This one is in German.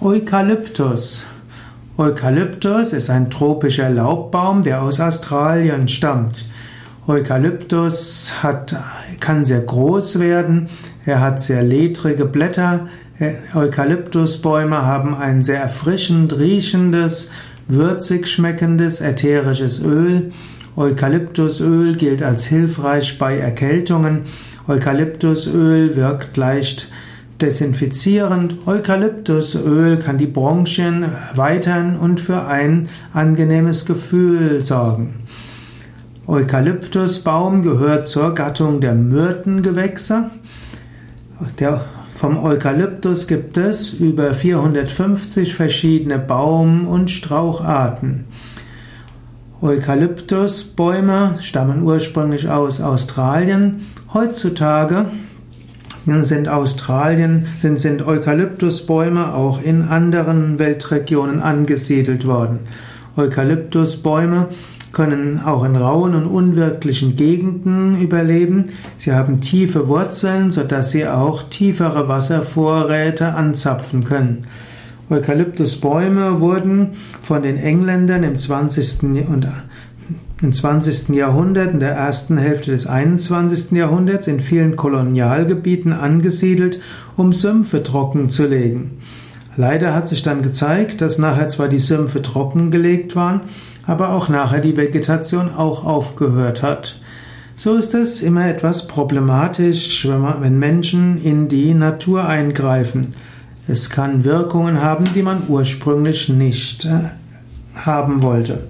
Eukalyptus. Eukalyptus ist ein tropischer Laubbaum, der aus Australien stammt. Eukalyptus hat, kann sehr groß werden, er hat sehr ledrige Blätter. Eukalyptusbäume haben ein sehr erfrischend riechendes, würzig schmeckendes ätherisches Öl. Eukalyptusöl gilt als hilfreich bei Erkältungen. Eukalyptusöl wirkt leicht desinfizierend. Eukalyptusöl kann die Bronchien erweitern und für ein angenehmes Gefühl sorgen. Eukalyptusbaum gehört zur Gattung der Myrtengewächse. Der, vom Eukalyptus gibt es über 450 verschiedene Baum- und Straucharten. Eukalyptusbäume stammen ursprünglich aus Australien. Heutzutage sind Australien, sind, sind Eukalyptusbäume auch in anderen Weltregionen angesiedelt worden. Eukalyptusbäume können auch in rauen und unwirklichen Gegenden überleben. Sie haben tiefe Wurzeln, sodass sie auch tiefere Wasservorräte anzapfen können. Eukalyptusbäume wurden von den Engländern im 20. und im 20. Jahrhundert, in der ersten Hälfte des 21. Jahrhunderts in vielen Kolonialgebieten angesiedelt, um Sümpfe trocken zu legen. Leider hat sich dann gezeigt, dass nachher zwar die Sümpfe trockengelegt waren, aber auch nachher die Vegetation auch aufgehört hat. So ist es immer etwas problematisch, wenn, man, wenn Menschen in die Natur eingreifen. Es kann Wirkungen haben, die man ursprünglich nicht äh, haben wollte.